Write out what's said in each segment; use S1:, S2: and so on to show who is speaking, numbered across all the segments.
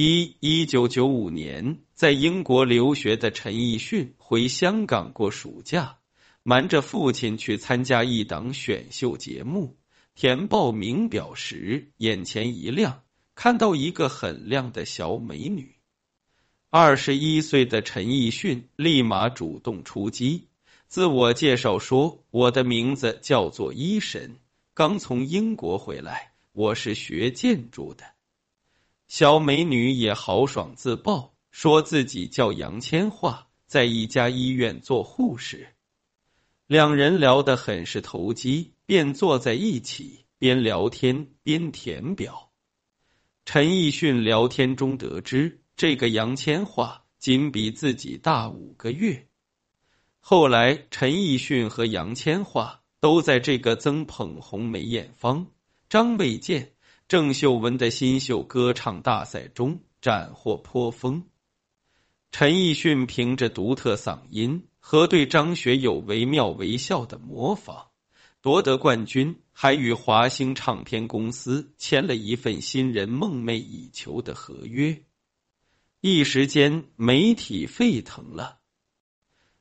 S1: 一一九九五年，在英国留学的陈奕迅回香港过暑假，瞒着父亲去参加一档选秀节目。填报名表时，眼前一亮，看到一个很亮的小美女。二十一岁的陈奕迅立马主动出击，自我介绍说：“我的名字叫做医神，刚从英国回来，我是学建筑的。”小美女也豪爽自曝，说自己叫杨千嬅，在一家医院做护士。两人聊得很是投机，便坐在一起，边聊天边填表。陈奕迅聊天中得知，这个杨千嬅仅比自己大五个月。后来，陈奕迅和杨千嬅都在这个曾捧红梅艳芳、张卫健。郑秀文的新秀歌唱大赛中斩获颇丰，陈奕迅凭着独特嗓音和对张学友惟妙惟肖的模仿夺得冠军，还与华星唱片公司签了一份新人梦寐以求的合约，一时间媒体沸腾了，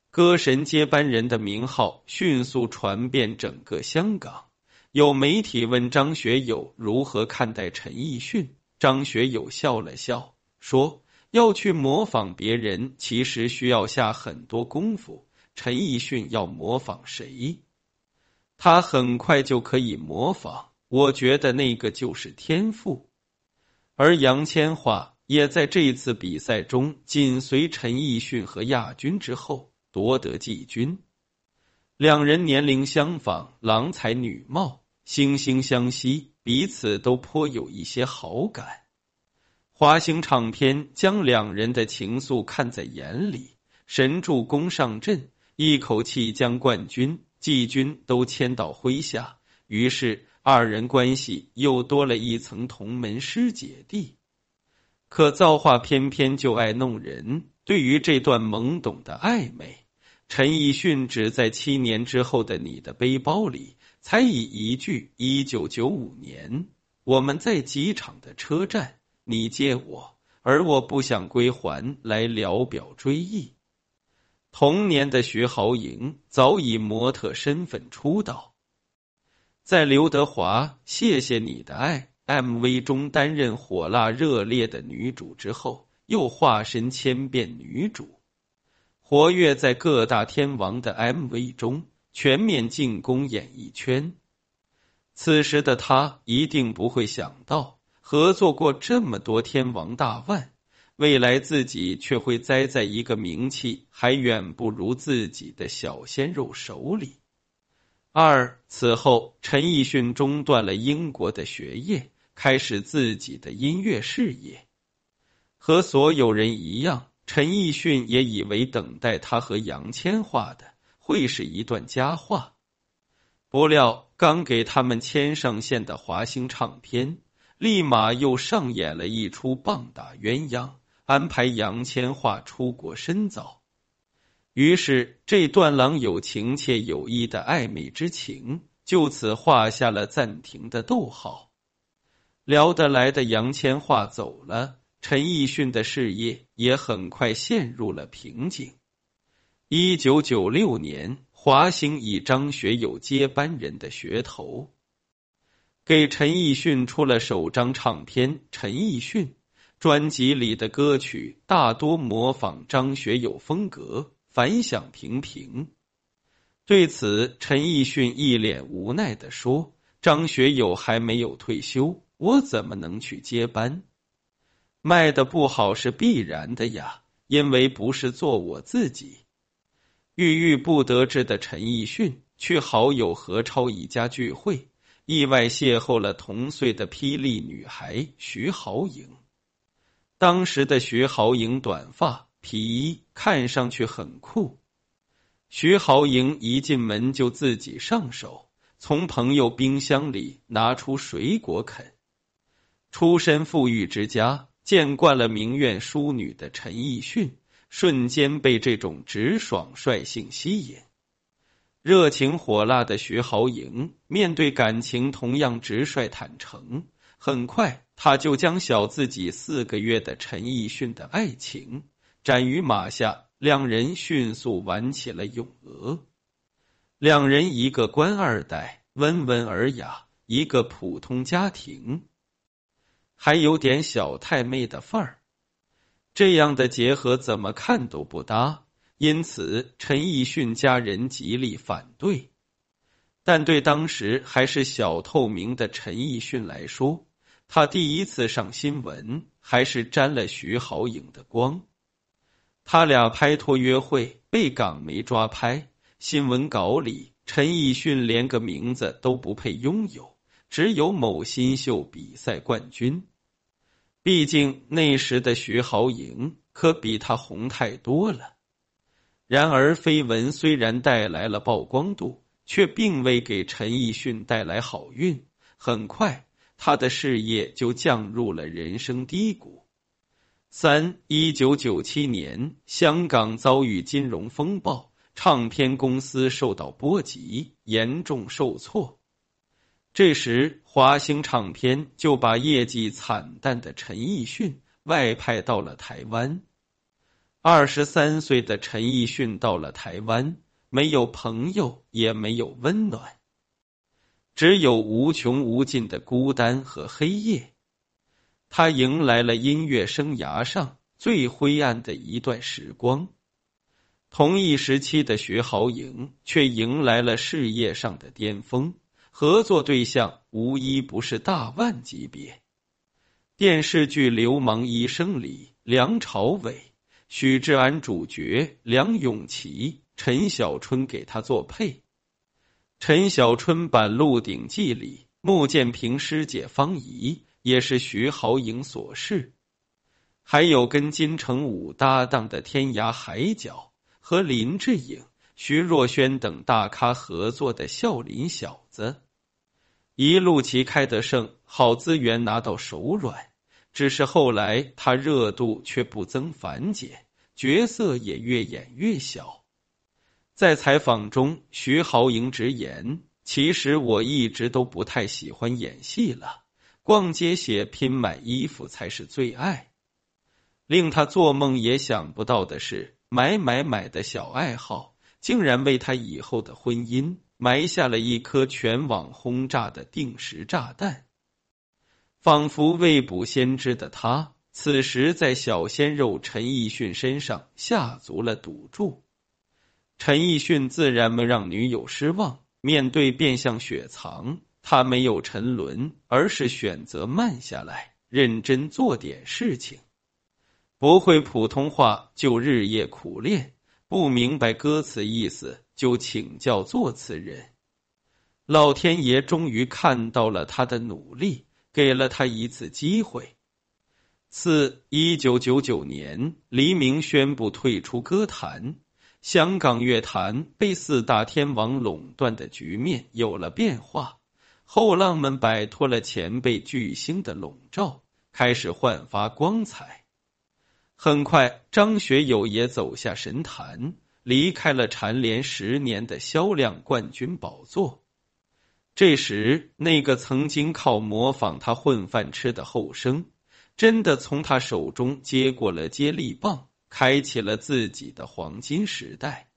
S1: 歌神接班人的名号迅速传遍整个香港。有媒体问张学友如何看待陈奕迅，张学友笑了笑说：“要去模仿别人，其实需要下很多功夫。陈奕迅要模仿谁，他很快就可以模仿。我觉得那个就是天赋。而杨千嬅也在这次比赛中紧随陈奕迅和亚军之后夺得季军。”两人年龄相仿，郎才女貌，惺惺相惜，彼此都颇有一些好感。华星唱片将两人的情愫看在眼里，神助攻上阵，一口气将冠军、季军都签到麾下。于是二人关系又多了一层同门师姐弟。可造化偏偏就爱弄人，对于这段懵懂的暧昧。陈奕迅只在七年之后的你的背包里，才以一句“一九九五年我们在机场的车站，你接我，而我不想归还”来聊表追忆。同年的徐濠萦早以模特身份出道，在刘德华《谢谢你的爱》MV 中担任火辣热烈的女主之后，又化身千变女主。活跃在各大天王的 MV 中，全面进攻演艺圈。此时的他一定不会想到，合作过这么多天王大腕，未来自己却会栽在一个名气还远不如自己的小鲜肉手里。二此后，陈奕迅中断了英国的学业，开始自己的音乐事业。和所有人一样。陈奕迅也以为等待他和杨千嬅的会是一段佳话，不料刚给他们牵上线的华星唱片，立马又上演了一出棒打鸳鸯，安排杨千嬅出国深造。于是，这段郎有情妾有意的暧昧之情就此画下了暂停的逗号。聊得来的杨千嬅走了。陈奕迅的事业也很快陷入了瓶颈。一九九六年，华星以张学友接班人的噱头，给陈奕迅出了首张唱片《陈奕迅》，专辑里的歌曲大多模仿张学友风格，反响平平。对此，陈奕迅一脸无奈的说：“张学友还没有退休，我怎么能去接班？”卖的不好是必然的呀，因为不是做我自己。郁郁不得志的陈奕迅去好友何超一家聚会，意外邂逅了同岁的霹雳女孩徐濠萦。当时的徐濠萦短发皮衣，看上去很酷。徐濠萦一进门就自己上手，从朋友冰箱里拿出水果啃。出身富裕之家。见惯了名媛淑女的陈奕迅，瞬间被这种直爽率性吸引。热情火辣的徐濠萦，面对感情同样直率坦诚，很快，他就将小自己四个月的陈奕迅的爱情斩于马下，两人迅速玩起了咏鹅。两人一个官二代，温文尔雅；一个普通家庭，还有点小太妹的范儿。这样的结合怎么看都不搭，因此陈奕迅家人极力反对。但对当时还是小透明的陈奕迅来说，他第一次上新闻，还是沾了徐濠颖的光。他俩拍拖约会被港媒抓拍，新闻稿里陈奕迅连个名字都不配拥有，只有某新秀比赛冠军。毕竟那时的徐濠萦可比他红太多了。然而绯闻虽然带来了曝光度，却并未给陈奕迅带来好运。很快。他的事业就降入了人生低谷。三一九九七年，香港遭遇金融风暴，唱片公司受到波及，严重受挫。这时，华星唱片就把业绩惨淡的陈奕迅外派到了台湾。二十三岁的陈奕迅到了台湾，没有朋友，也没有温暖。只有无穷无尽的孤单和黑夜，他迎来了音乐生涯上最灰暗的一段时光。同一时期的徐濠颖却迎来了事业上的巅峰，合作对象无一不是大腕级别。电视剧《流氓医生》里，梁朝伟、许志安主角，梁咏琪、陈小春给他做配。陈小春版《鹿鼎记》里，穆剑平师姐方怡也是徐好颖所饰，还有跟金城武搭档的《天涯海角》和林志颖、徐若瑄等大咖合作的《笑林小子》，一路旗开得胜，好资源拿到手软。只是后来他热度却不增反减，角色也越演越小。在采访中，徐豪莹直言：“其实我一直都不太喜欢演戏了，逛街写拼买衣服才是最爱。”令他做梦也想不到的是，买买买的小爱好竟然为他以后的婚姻埋下了一颗全网轰炸的定时炸弹。仿佛未卜先知的他，此时在小鲜肉陈奕迅身上下足了赌注。陈奕迅自然没让女友失望。面对变相雪藏，他没有沉沦，而是选择慢下来，认真做点事情。不会普通话就日夜苦练，不明白歌词意思就请教作词人。老天爷终于看到了他的努力，给了他一次机会。四一九九九年，黎明宣布退出歌坛。香港乐坛被四大天王垄断的局面有了变化，后浪们摆脱了前辈巨星的笼罩，开始焕发光彩。很快，张学友也走下神坛，离开了蝉联十年的销量冠军宝座。这时，那个曾经靠模仿他混饭吃的后生，真的从他手中接过了接力棒。开启了自己的黄金时代。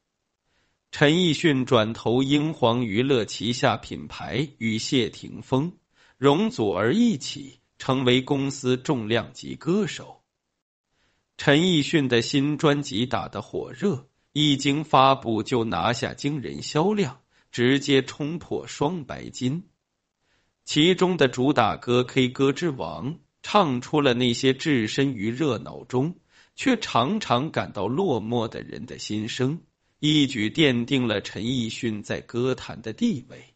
S1: 陈奕迅转投英皇娱乐旗下品牌，与谢霆锋、容祖儿一起成为公司重量级歌手。陈奕迅的新专辑打得火热，一经发布就拿下惊人销量，直接冲破双白金。其中的主打歌《K 歌之王》，唱出了那些置身于热闹中。却常常感到落寞的人的心声，一举奠定了陈奕迅在歌坛的地位。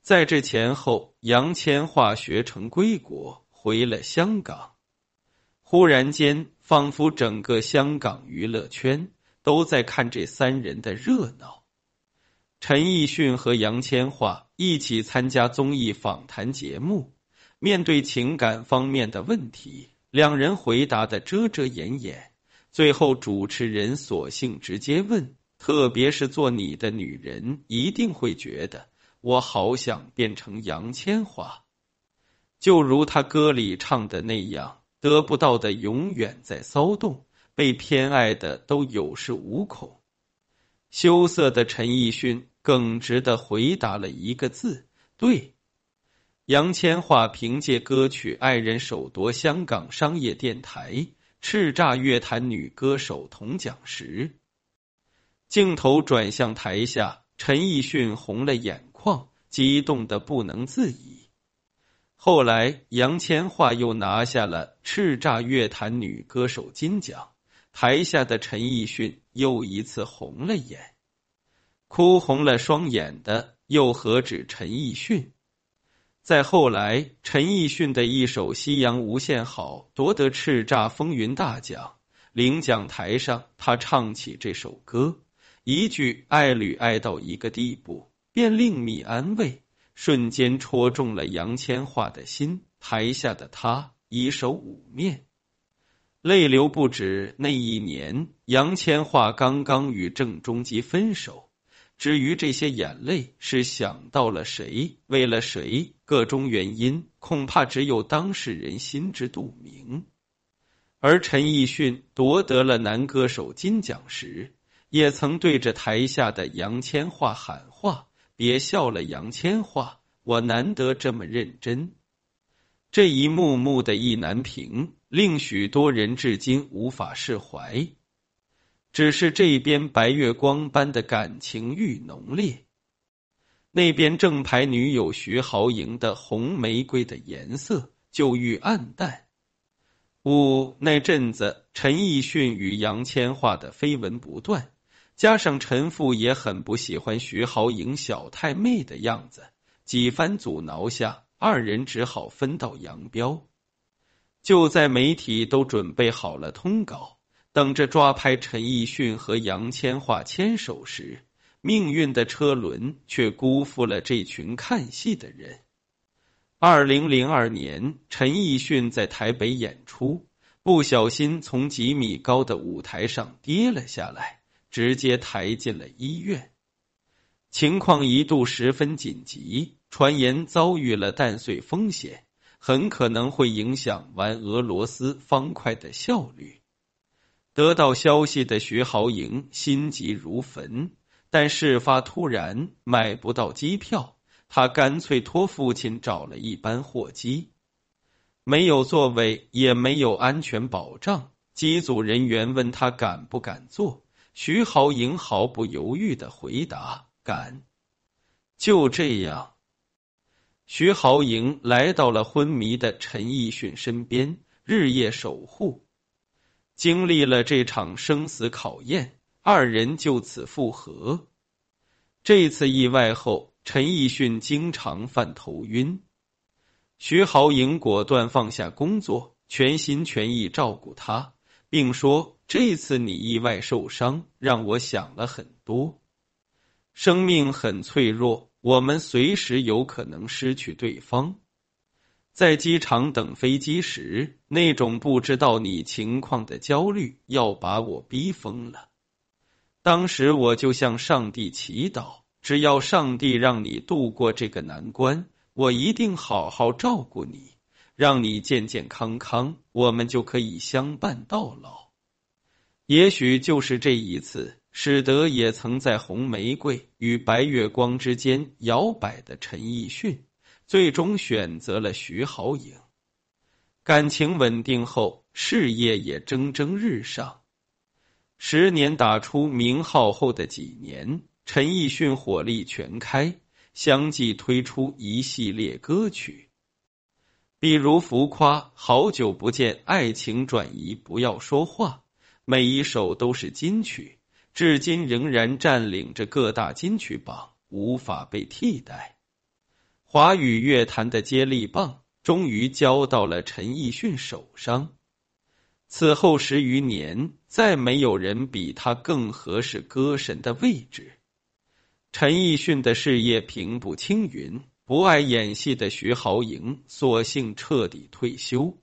S1: 在这前后，杨千嬅学成归国，回了香港。忽然间，仿佛整个香港娱乐圈都在看这三人的热闹。陈奕迅和杨千嬅一起参加综艺访谈节目，面对情感方面的问题。两人回答的遮遮掩掩，最后主持人索性直接问：“特别是做你的女人，一定会觉得我好想变成杨千嬅。”就如他歌里唱的那样，得不到的永远在骚动，被偏爱的都有恃无恐。羞涩的陈奕迅耿直的回答了一个字：“对。”杨千嬅凭借歌曲《爱人》首夺香港商业电台叱咤乐坛女歌手铜奖时，镜头转向台下，陈奕迅红了眼眶，激动的不能自已。后来，杨千嬅又拿下了叱咤乐坛女歌手金奖，台下的陈奕迅又一次红了眼，哭红了双眼的又何止陈奕迅？再后来，陈奕迅的一首《夕阳无限好》夺得叱咤风云大奖。领奖台上，他唱起这首歌，一句“爱侣爱到一个地步，便令觅安慰”，瞬间戳中了杨千嬅的心。台下的他一手捂面，泪流不止。那一年，杨千嬅刚刚与郑中基分手。至于这些眼泪是想到了谁，为了谁，各种原因恐怕只有当事人心知肚明。而陈奕迅夺得了男歌手金奖时，也曾对着台下的杨千嬅喊话：“别笑了，杨千嬅，我难得这么认真。”这一幕幕的意难平，令许多人至今无法释怀。只是这边白月光般的感情愈浓烈，那边正牌女友徐豪莹的红玫瑰的颜色就愈暗淡。五那阵子，陈奕迅与杨千嬅的绯闻不断，加上陈父也很不喜欢徐豪莹小太妹的样子，几番阻挠下，二人只好分道扬镳。就在媒体都准备好了通稿。等着抓拍陈奕迅和杨千嬅牵手时，命运的车轮却辜负了这群看戏的人。二零零二年，陈奕迅在台北演出，不小心从几米高的舞台上跌了下来，直接抬进了医院，情况一度十分紧急，传言遭遇了蛋碎风险，很可能会影响玩俄罗斯方块的效率。得到消息的徐豪莹心急如焚，但事发突然，买不到机票，他干脆托父亲找了一班货机，没有座位，也没有安全保障。机组人员问他敢不敢坐，徐豪莹毫不犹豫的回答：“敢。”就这样，徐豪莹来到了昏迷的陈奕迅身边，日夜守护。经历了这场生死考验，二人就此复合。这次意外后，陈奕迅经常犯头晕，徐豪莹果断放下工作，全心全意照顾他，并说：“这次你意外受伤，让我想了很多。生命很脆弱，我们随时有可能失去对方。”在机场等飞机时，那种不知道你情况的焦虑要把我逼疯了。当时我就向上帝祈祷，只要上帝让你度过这个难关，我一定好好照顾你，让你健健康康，我们就可以相伴到老。也许就是这一次，使得也曾在红玫瑰与白月光之间摇摆的陈奕迅。最终选择了徐豪颖，感情稳定后，事业也蒸蒸日上。十年打出名号后的几年，陈奕迅火力全开，相继推出一系列歌曲，比如《浮夸》《好久不见》《爱情转移》《不要说话》，每一首都是金曲，至今仍然占领着各大金曲榜，无法被替代。华语乐坛的接力棒终于交到了陈奕迅手上。此后十余年，再没有人比他更合适歌神的位置。陈奕迅的事业平步青云，不爱演戏的徐濠萦索性彻底退休。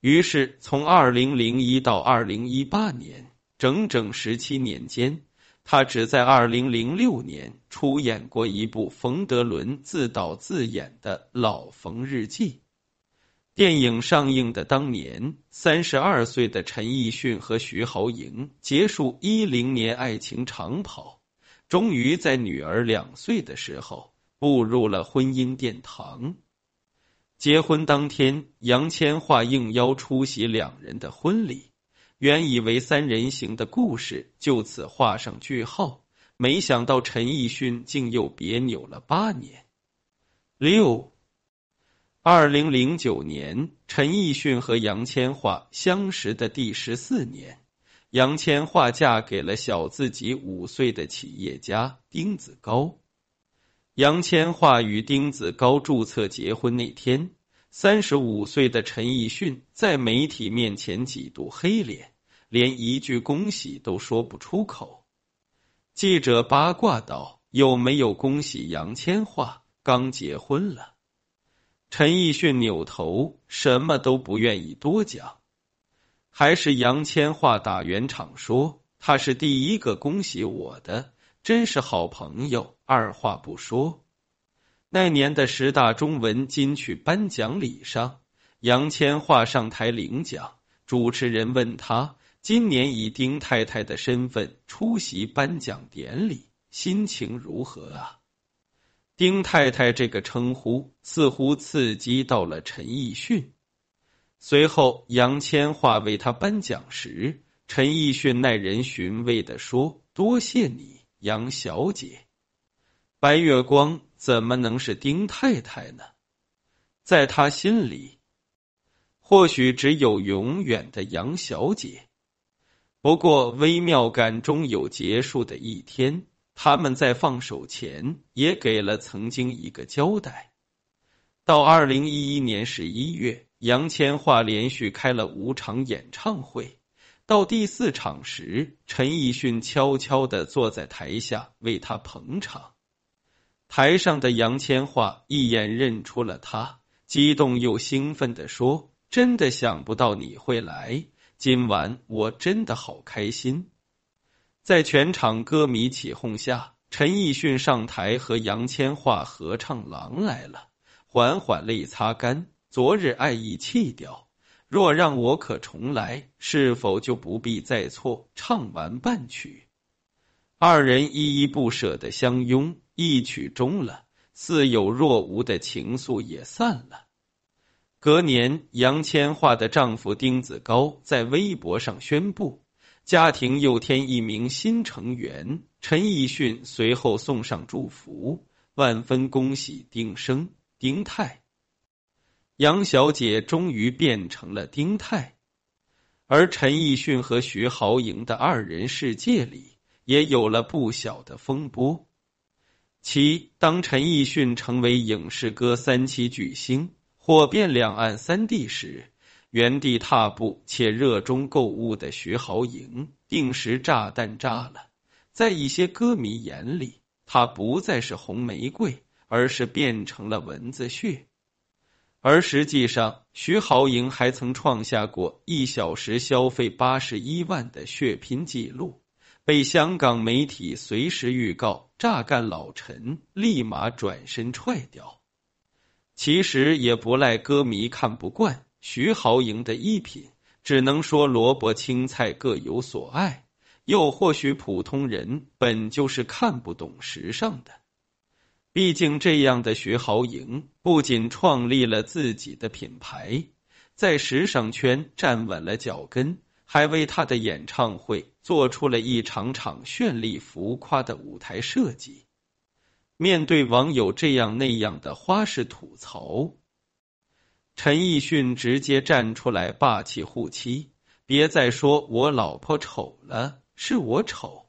S1: 于是，从二零零一到二零一八年，整整十七年间。他只在二零零六年出演过一部冯德伦自导自演的《老冯日记》。电影上映的当年，三十二岁的陈奕迅和徐濠萦结束一零年爱情长跑，终于在女儿两岁的时候步入了婚姻殿堂。结婚当天，杨千嬅应邀出席两人的婚礼，原以为三人行的故事就此画上句号，没想到陈奕迅竟又别扭了八年。六。二零零九年，陈奕迅和杨千嬅相识的第十四年，杨千嬅嫁给了小自己五岁的企业家丁子高。杨千嬅与丁子高注册结婚那天，三十五岁的陈奕迅在媒体面前几度黑脸，连一句恭喜都说不出口。记者八卦道：“有没有恭喜杨千嬅刚结婚了？”陈奕迅扭头，什么都不愿意多讲。还是杨千嬅打圆场说：“他是第一个恭喜我的，真是好朋友。”二话不说。那年的十大中文金曲颁奖礼上，杨千嬅上台领奖，主持人问他：“今年以丁太太的身份出席颁奖典礼，心情如何啊？”丁太太这个称呼似乎刺激到了陈奕迅。随后，杨千嬅为他颁奖时，陈奕迅耐人寻味的说：“多谢你，杨小姐。”白月光怎么能是丁太太呢？在他心里，或许只有永远的杨小姐。不过，微妙感终有结束的一天。他们在放手前也给了曾经一个交代。到二零一一年十一月，杨千嬅连续开了五场演唱会。到第四场时，陈奕迅悄悄的坐在台下为他捧场。台上的杨千嬅一眼认出了他，激动又兴奋的说：“真的想不到你会来，今晚我真的好开心。”在全场歌迷起哄下，陈奕迅上台和杨千嬅合唱《狼来了》，缓缓泪擦干昨日爱意弃掉。若让我可重来，是否就不必再错？唱完半曲，二人依依不舍的相拥，一曲终了，似有若无的情愫也散了。隔年，杨千嬅的丈夫丁子高在微博上宣布。家庭又添一名新成员，陈奕迅随后送上祝福，万分恭喜丁生、丁太。杨小姐终于变成了丁太，而陈奕迅和徐濠萦的二人世界里也有了不小的风波。七，当陈奕迅成为影视歌三栖巨星，火遍两岸三地时。原地踏步且热衷购物的徐濠萦，定时炸弹炸了。在一些歌迷眼里，他不再是红玫瑰，而是变成了蚊子血。而实际上，徐濠萦还曾创下过一小时消费八十一万的血拼记录，被香港媒体随时预告榨干老陈，立马转身踹掉。其实也不赖歌迷看不惯。徐濠萦的衣品，只能说萝卜青菜各有所爱，又或许普通人本就是看不懂时尚的。毕竟这样的徐濠萦不仅创立了自己的品牌，在时尚圈站稳了脚跟，还为他的演唱会做出了一场场绚丽浮夸的舞台设计。面对网友这样那样的花式吐槽。陈奕迅直接站出来霸气护妻，别再说我老婆丑了，是我丑，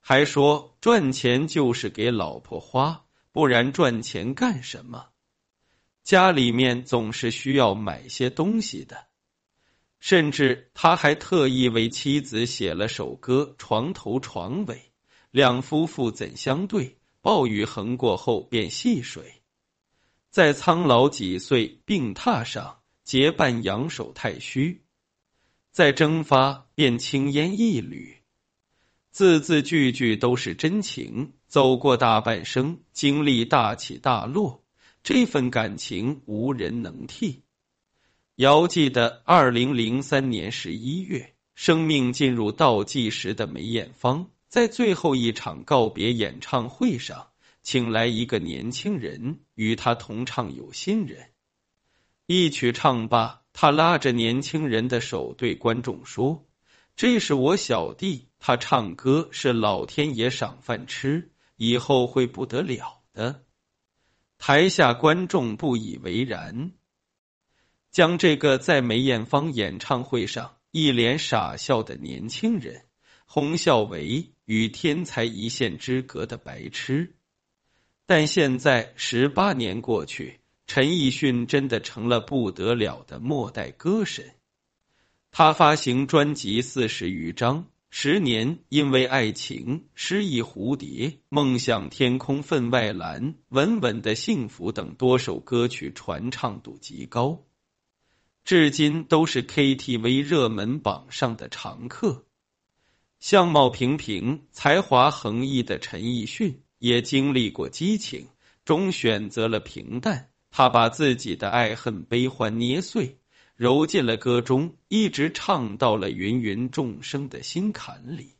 S1: 还说赚钱就是给老婆花，不然赚钱干什么？家里面总是需要买些东西的，甚至他还特意为妻子写了首歌《床头床尾》，两夫妇怎相对？暴雨横过后便细水。在苍老几岁病榻上结伴仰首太虚，在蒸发便青烟一缕，字字句句都是真情。走过大半生，经历大起大落，这份感情无人能替。遥记得二零零三年十一月，生命进入倒计时的梅艳芳，在最后一场告别演唱会上，请来一个年轻人与他同唱《有心人》。一曲唱罢，他拉着年轻人的手对观众说：“这是我小弟，他唱歌是老天爷赏饭吃，以后会不得了的。”台下观众不以为然。将这个在梅艳芳演唱会上一脸傻笑的年轻人，哄笑为与天才一线之隔的白痴。但现在十八年过去，陈奕迅真的成了不得了的末代歌神。他发行专辑四十余张，十年因为爱情、失意蝴蝶、梦想天空分外蓝、稳稳的幸福等多首歌曲传唱度极高。至今都是 KTV 热门榜上的常客。相貌平平、才华横溢的陈奕迅也经历过激情，终选择了平淡。他把自己的爱恨悲欢捏碎，揉进了歌中，一直唱到了芸芸众生的心坎里。